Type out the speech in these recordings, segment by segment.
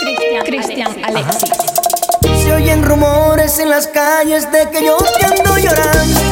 Cristian, Cristian Alexis. Se oyen rumores en las calles de que yo te ando llorando.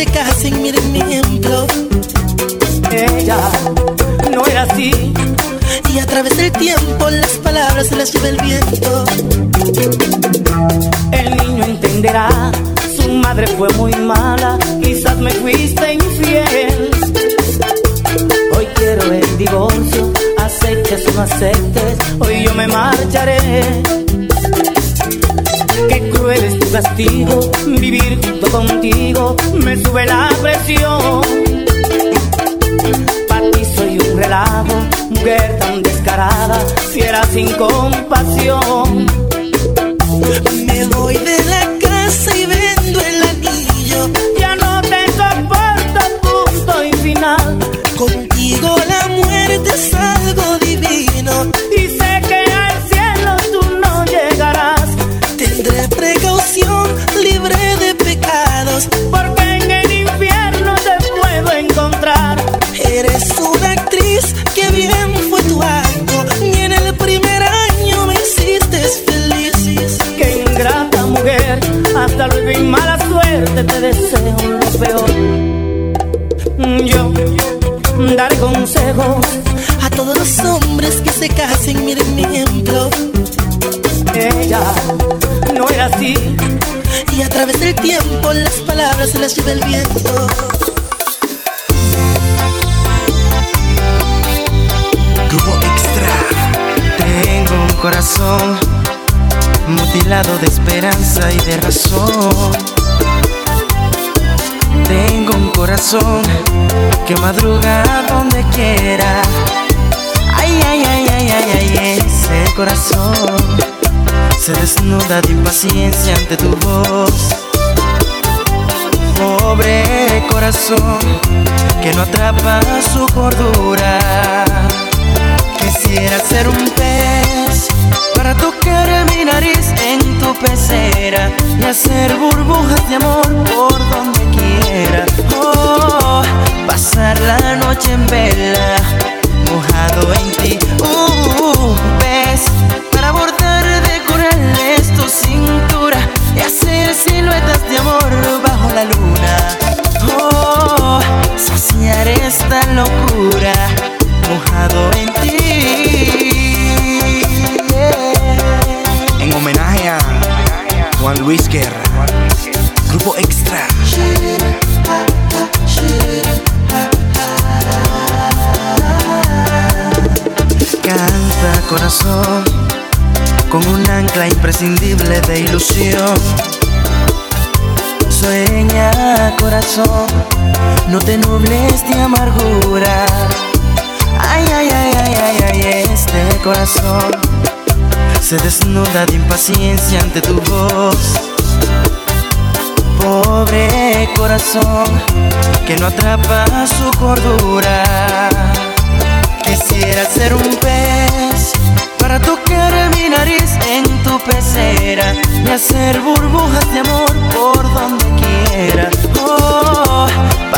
se casen, miren mi ejemplo. Ella no era así. Y a través del tiempo las palabras se las lleva el viento. El niño entenderá, su madre fue muy mala, quizás me fuiste infiel. Hoy quiero el divorcio, aceptes o no aceptes, hoy yo me marcharé castigo, vivir junto contigo me sube la presión. Para ti soy un relajo, mujer tan descarada, si era sin compasión. Me voy de la se casen, miren mi ejemplo. Ella no era así. Y a través del tiempo las palabras se las lleva el viento. Grupo Extra. Tengo un corazón mutilado de esperanza y de razón. Tengo un corazón que madruga donde quiera. Ay, ay, ay ay, ay, corazón. Se desnuda de impaciencia ante tu voz. Pobre corazón que no atrapa su cordura. Quisiera ser un pez para tocar mi nariz en tu pecera y hacer burbujas de amor por donde quiera. Oh, pasar la noche en vela mojado en ti. Esta locura, mojado en ti. En homenaje a Juan Luis Guerra, Grupo Extra. Canta corazón con un ancla imprescindible de ilusión. Sueña corazón, no te nubles de amargura. Ay, ay, ay, ay, ay, ay, este corazón se desnuda de impaciencia ante tu voz. Pobre corazón que no atrapa su cordura. Quisiera ser un pez para tocar mi nariz en tu pecera y hacer burbujas de amor por donde quiera.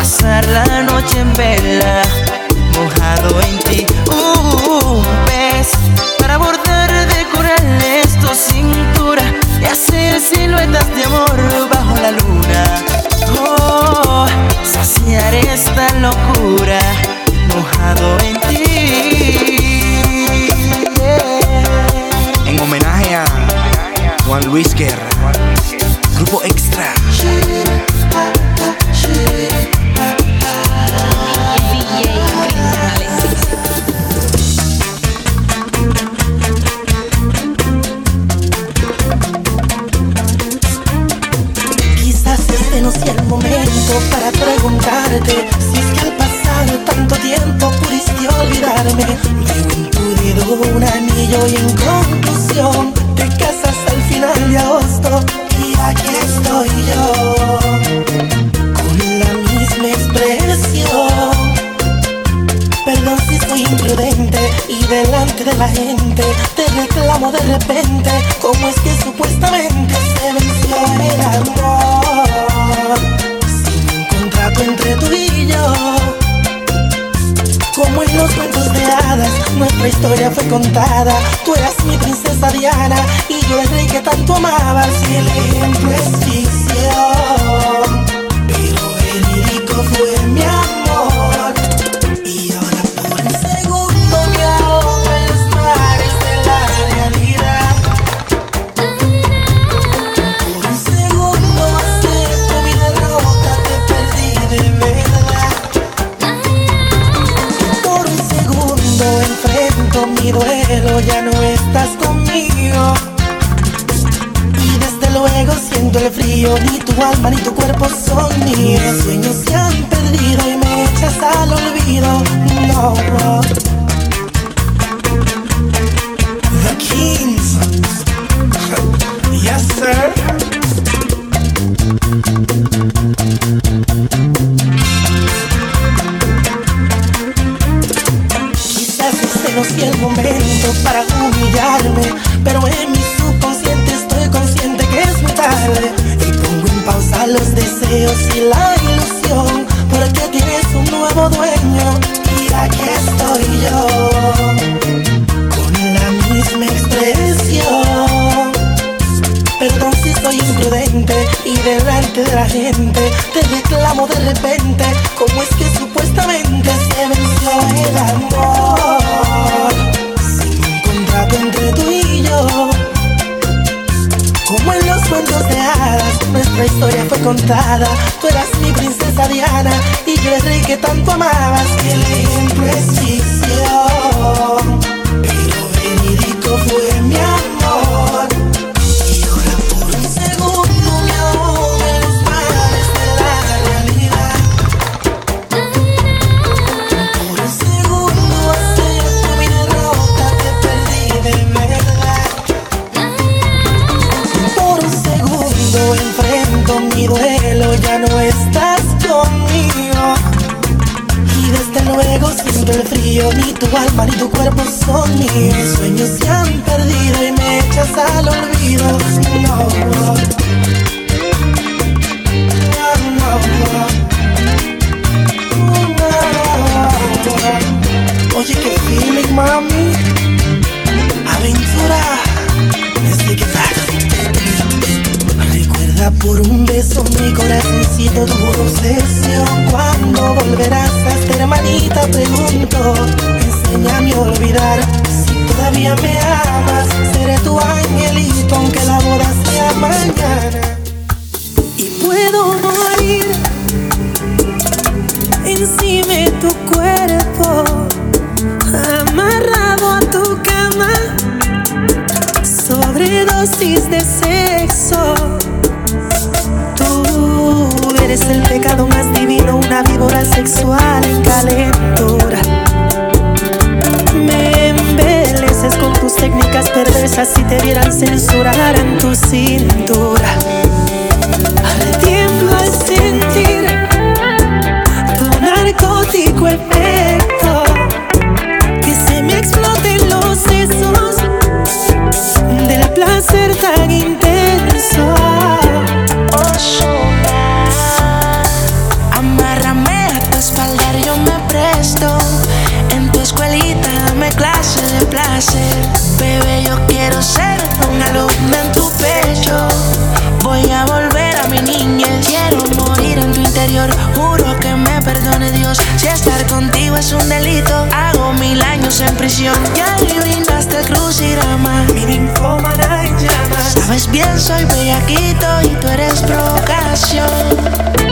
Pasar la noche en vela, mojado en ti. un pez para bordar de corales tu cintura y hacer siluetas de amor bajo la luna. Oh, saciar esta locura mojado en ti. En homenaje a Juan Luis Guerra, Grupo Extra. Ni so near when you smile. prisión y adivinaste el crucirama. Mi ninfómana en llamas. Sabes bien, soy bellaquito y tú eres provocación.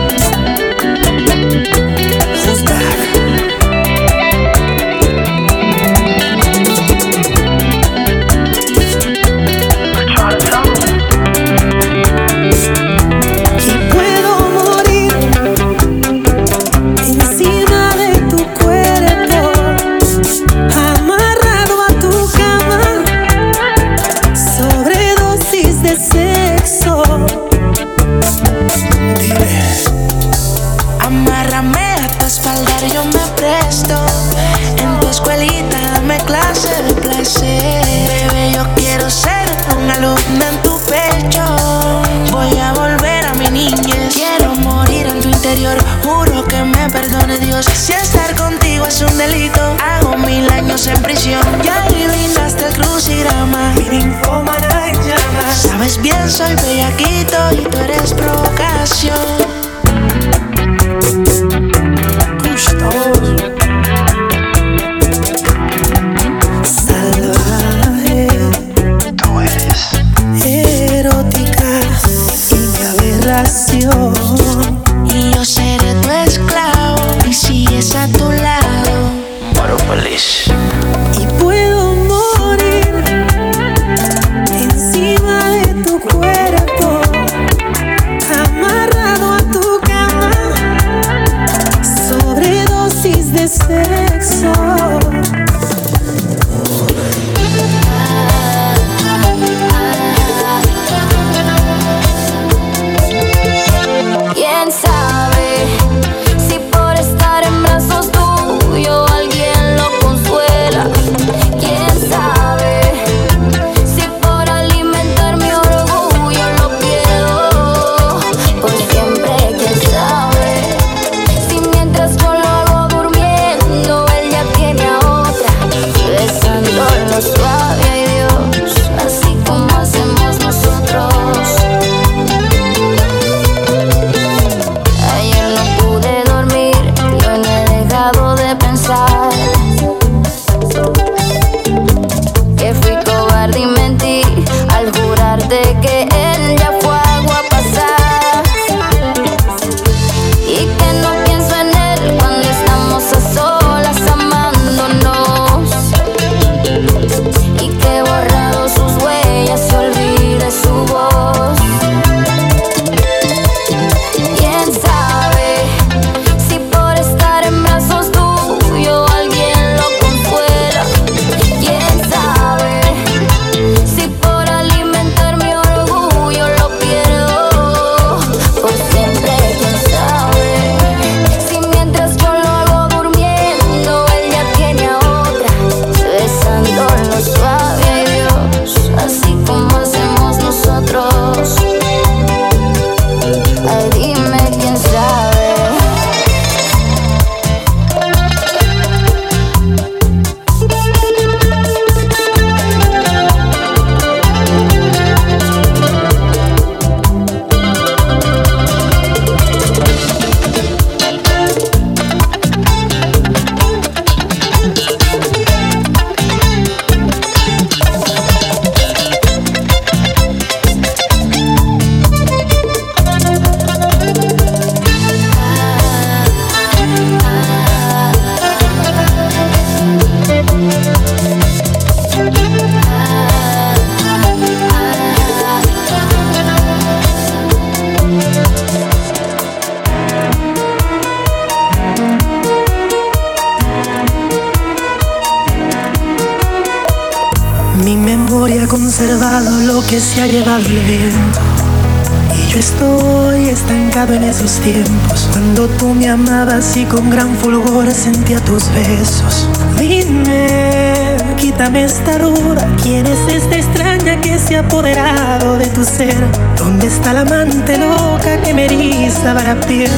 Con gran fulgor sentía tus besos Dime, quítame esta duda ¿Quién es esta extraña que se ha apoderado de tu ser? ¿Dónde está la amante loca que me eriza la piel?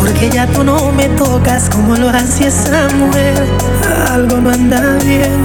Porque ya tú no me tocas como lo hacía esa mujer Algo no anda bien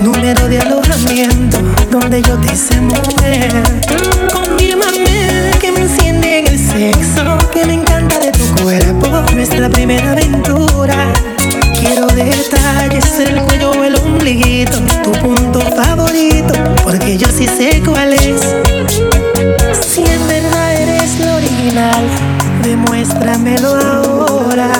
número de alojamiento, donde yo te hice mujer. Confírmame que me enciende en el sexo, que me encanta de tu cuerpo, nuestra primera aventura. Quiero detalles, el cuello o el ombliguito, tu punto favorito, porque yo sí sé cuál es. Si en verdad eres lo original, demuéstramelo ahora.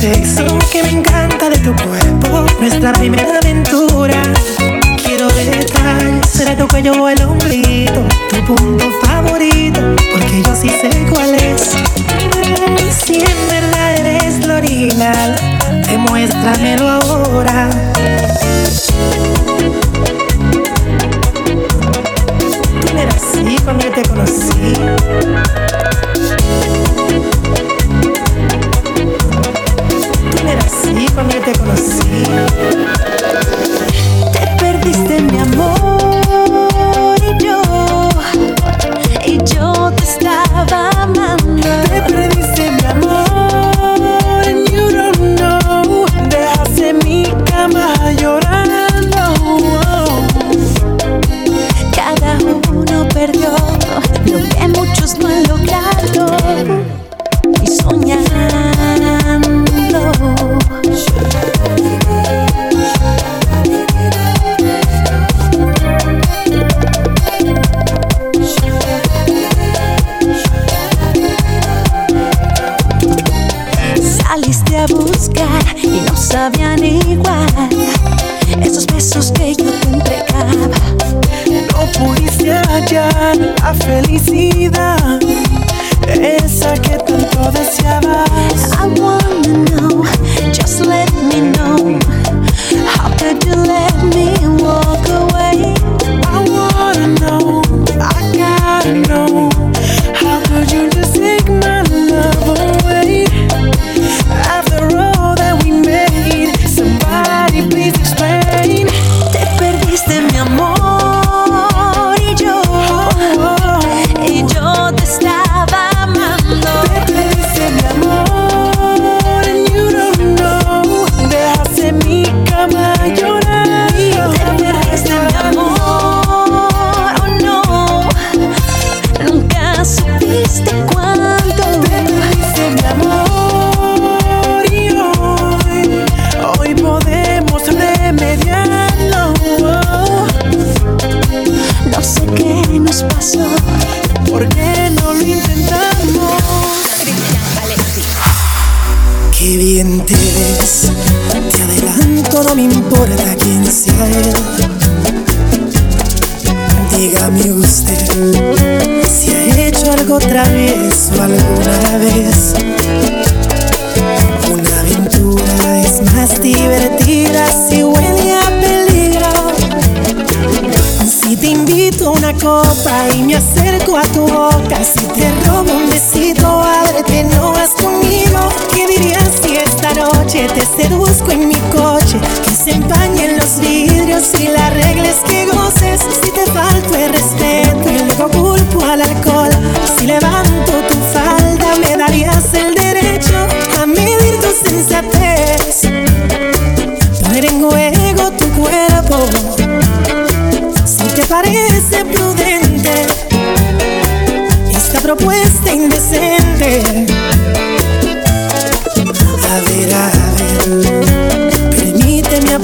Sexo, que me encanta de tu cuerpo, nuestra primera aventura. Quiero detalles, será tu cuello o el ombliguito, tu punto favorito, porque yo sí sé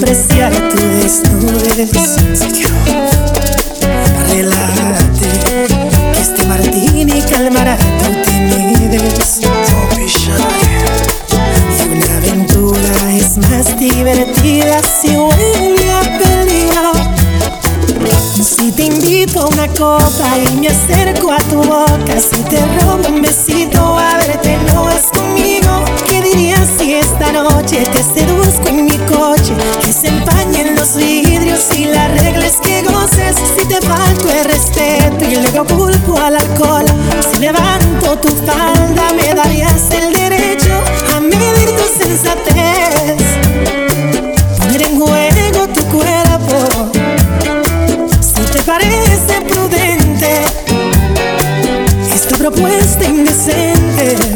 apreciar tu desnudez. Relájate, que este martini calmará tu timidez. Y una aventura es más divertida si huele a peligro. Si te invito a una copa y me acerco a tu boca, si te robo un besito asfalto e respeto y le do culpo al alcohol. Si levanto tu falda, me darías el derecho a medir tu sensatez. Poner en juego tu cuerpo, si te parece prudente, esta propuesta indecente.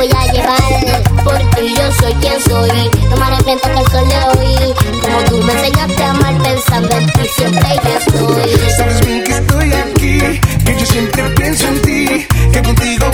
voy a llevar. Porque yo soy quien soy. No me arrepiento que el sol le oí. Como tú me enseñaste a amar pensando en ti, siempre yo estoy. Sabes bien que estoy aquí, que yo siempre pienso en ti, que contigo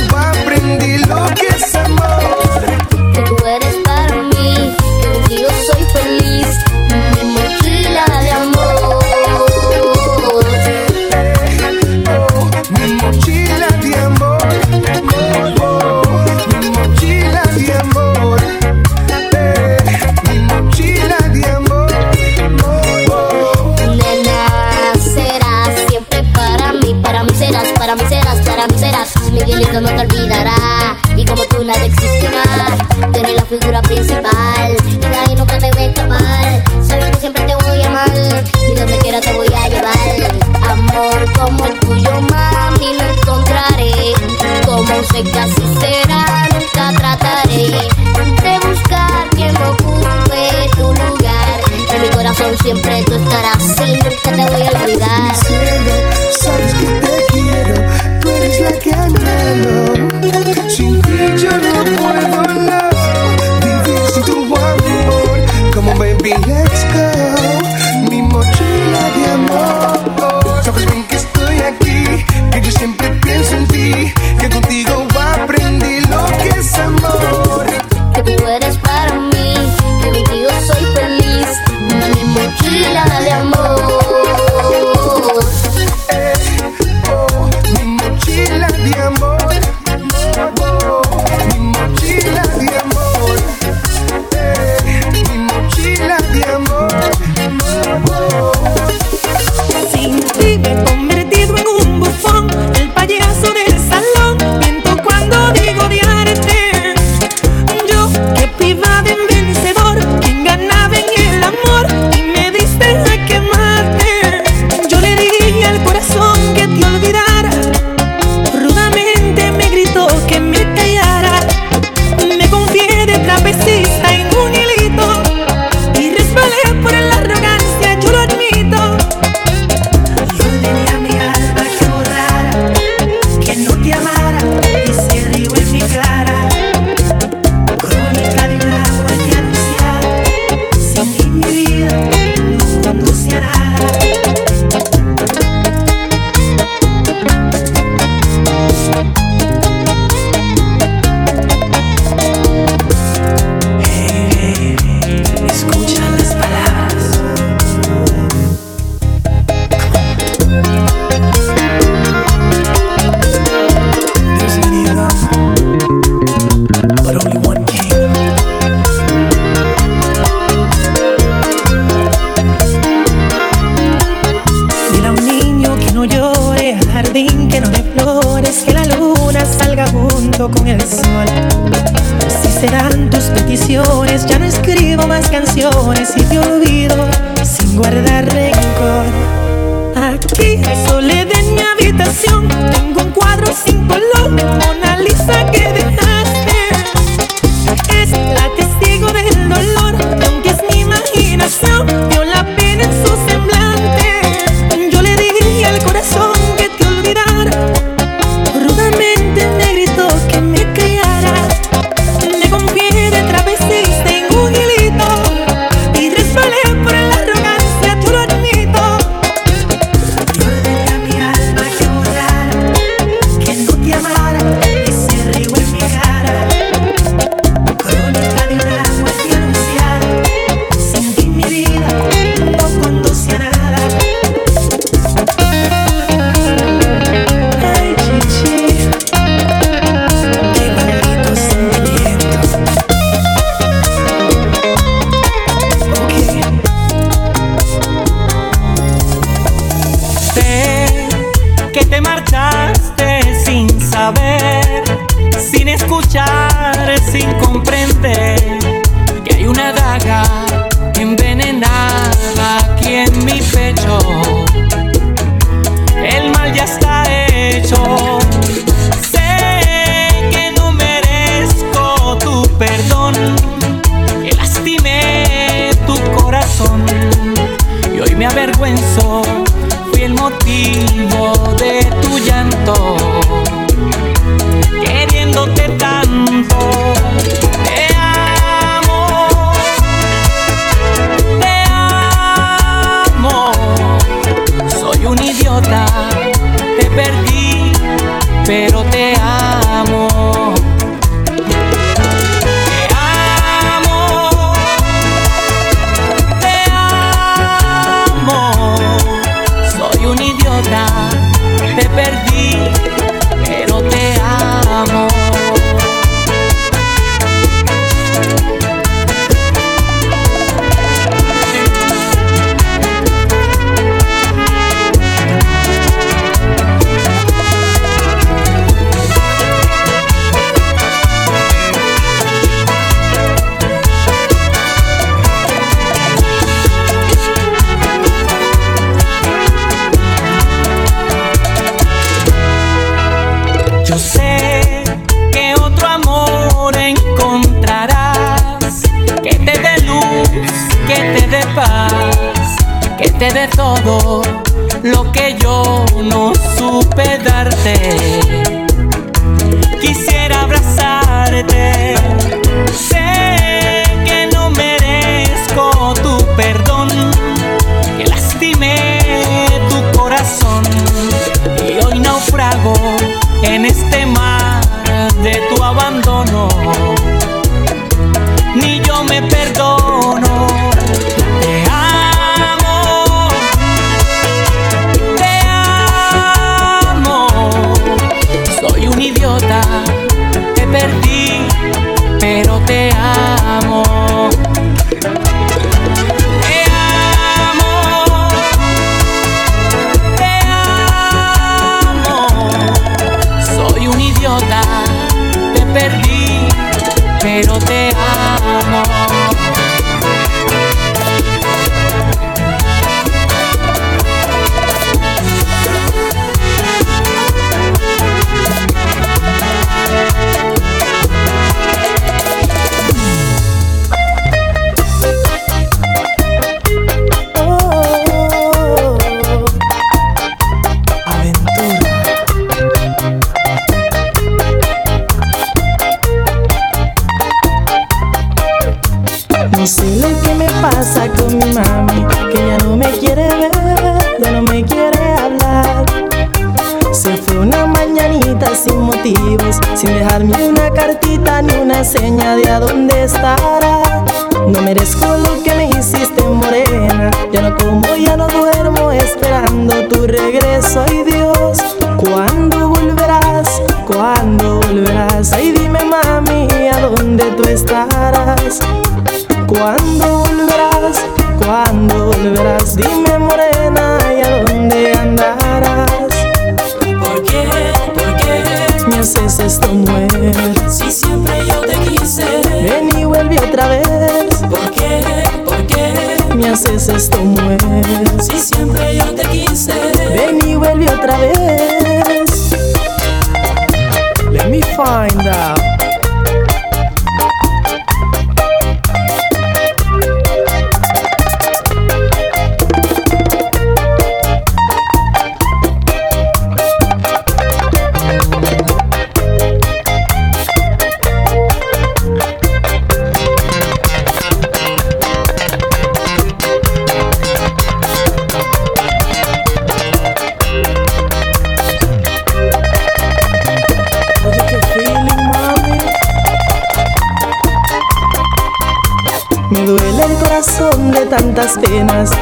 pero te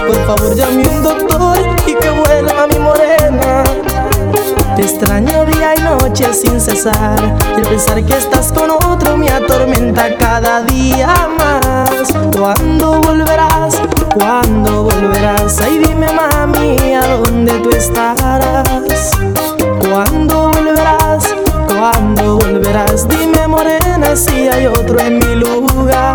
Por favor llame un doctor y que vuelva mi morena. Te extraño día y noche sin cesar. Y el pensar que estás con otro me atormenta cada día más. ¿Cuándo volverás? ¿Cuándo volverás? Ay, dime, mami, ¿a dónde tú estarás? ¿Cuándo volverás? ¿Cuándo volverás? Dime, morena, si hay otro en mi lugar.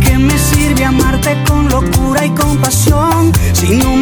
qué me sirve amarte con locura y compasión si no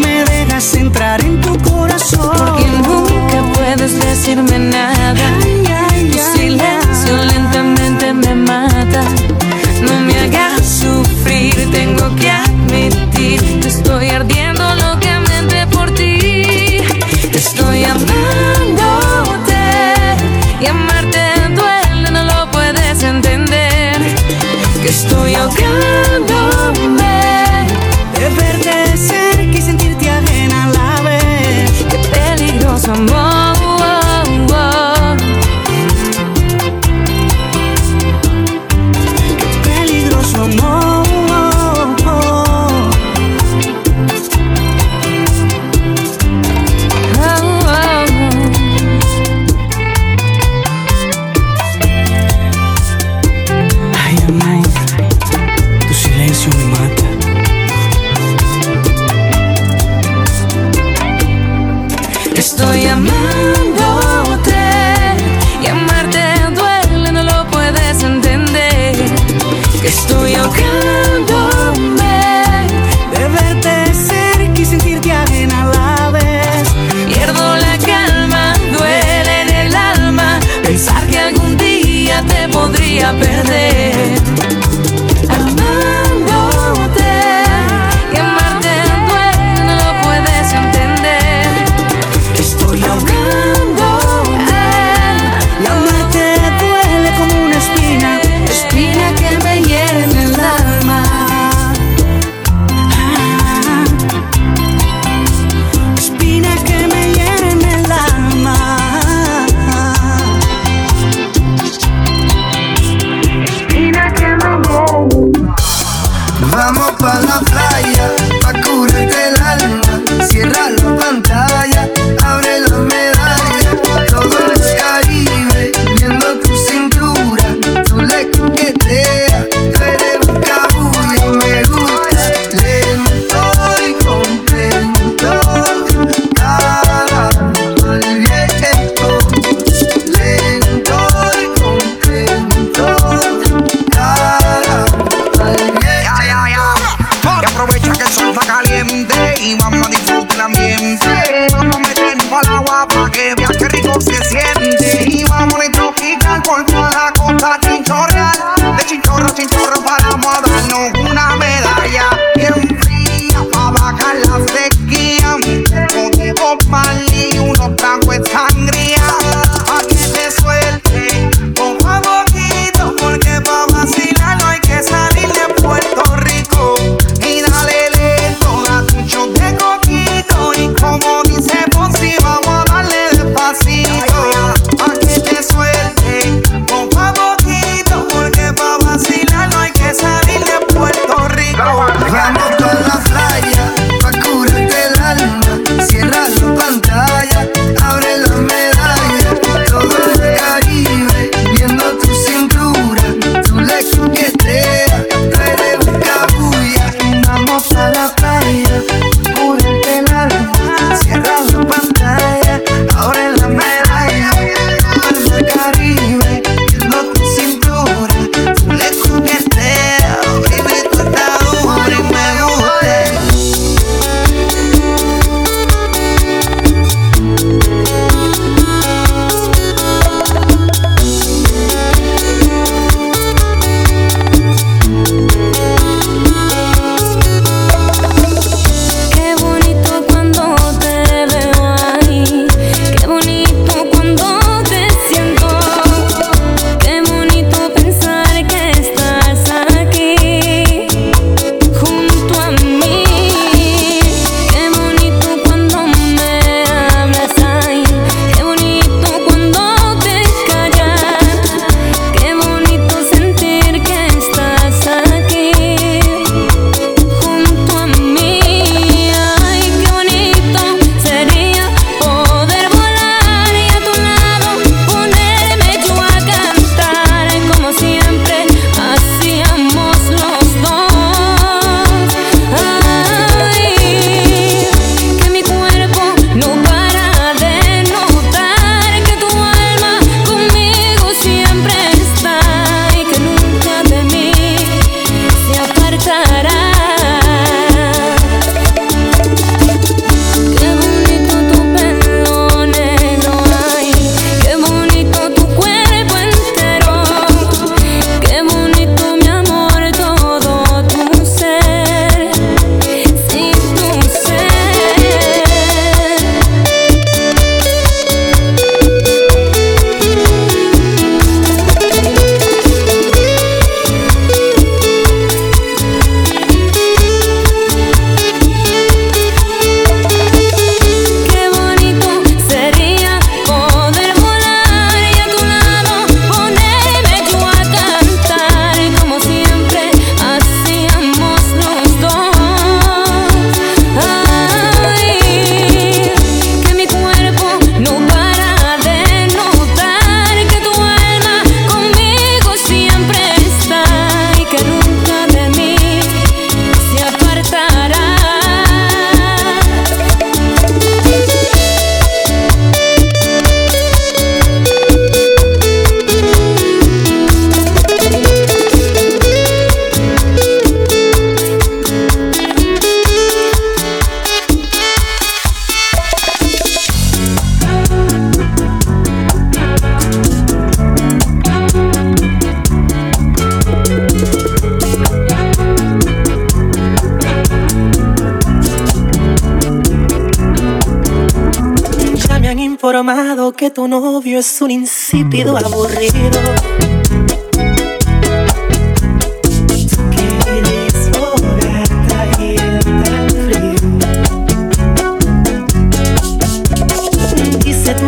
un insípido aburrido.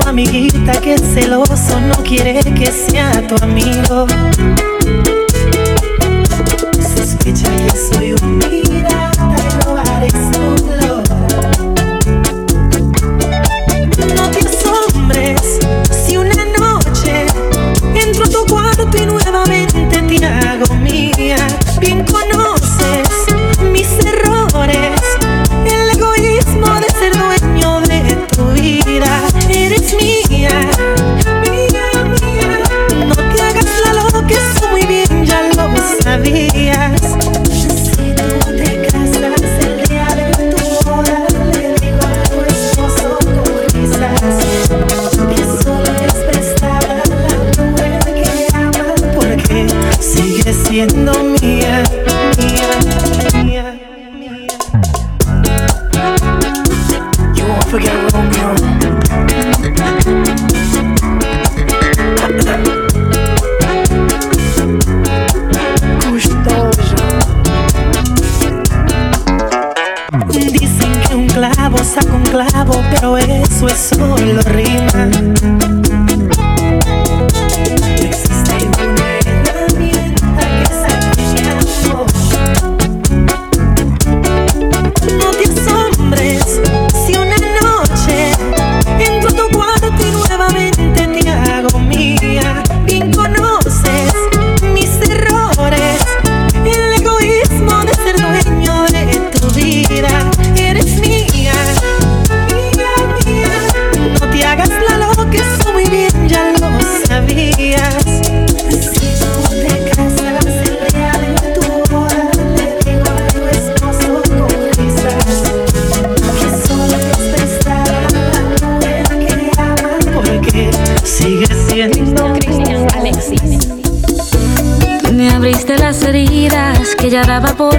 amiguita que celoso no quiere que sea tu amigo. Sospecha que soy un Paraba por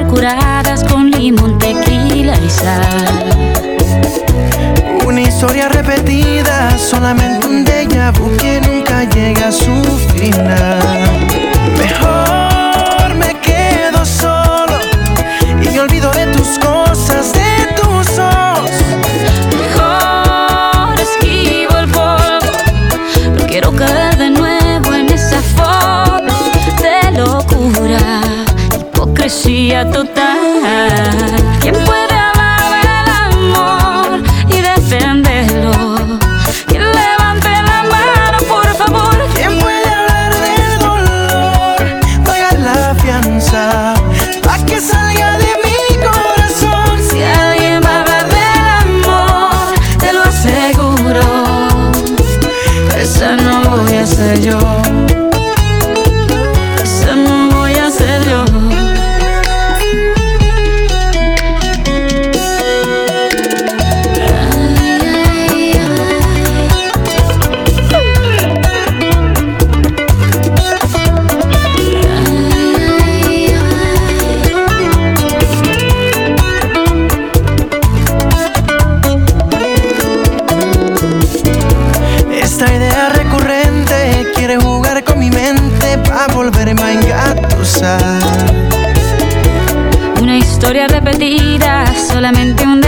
solamente un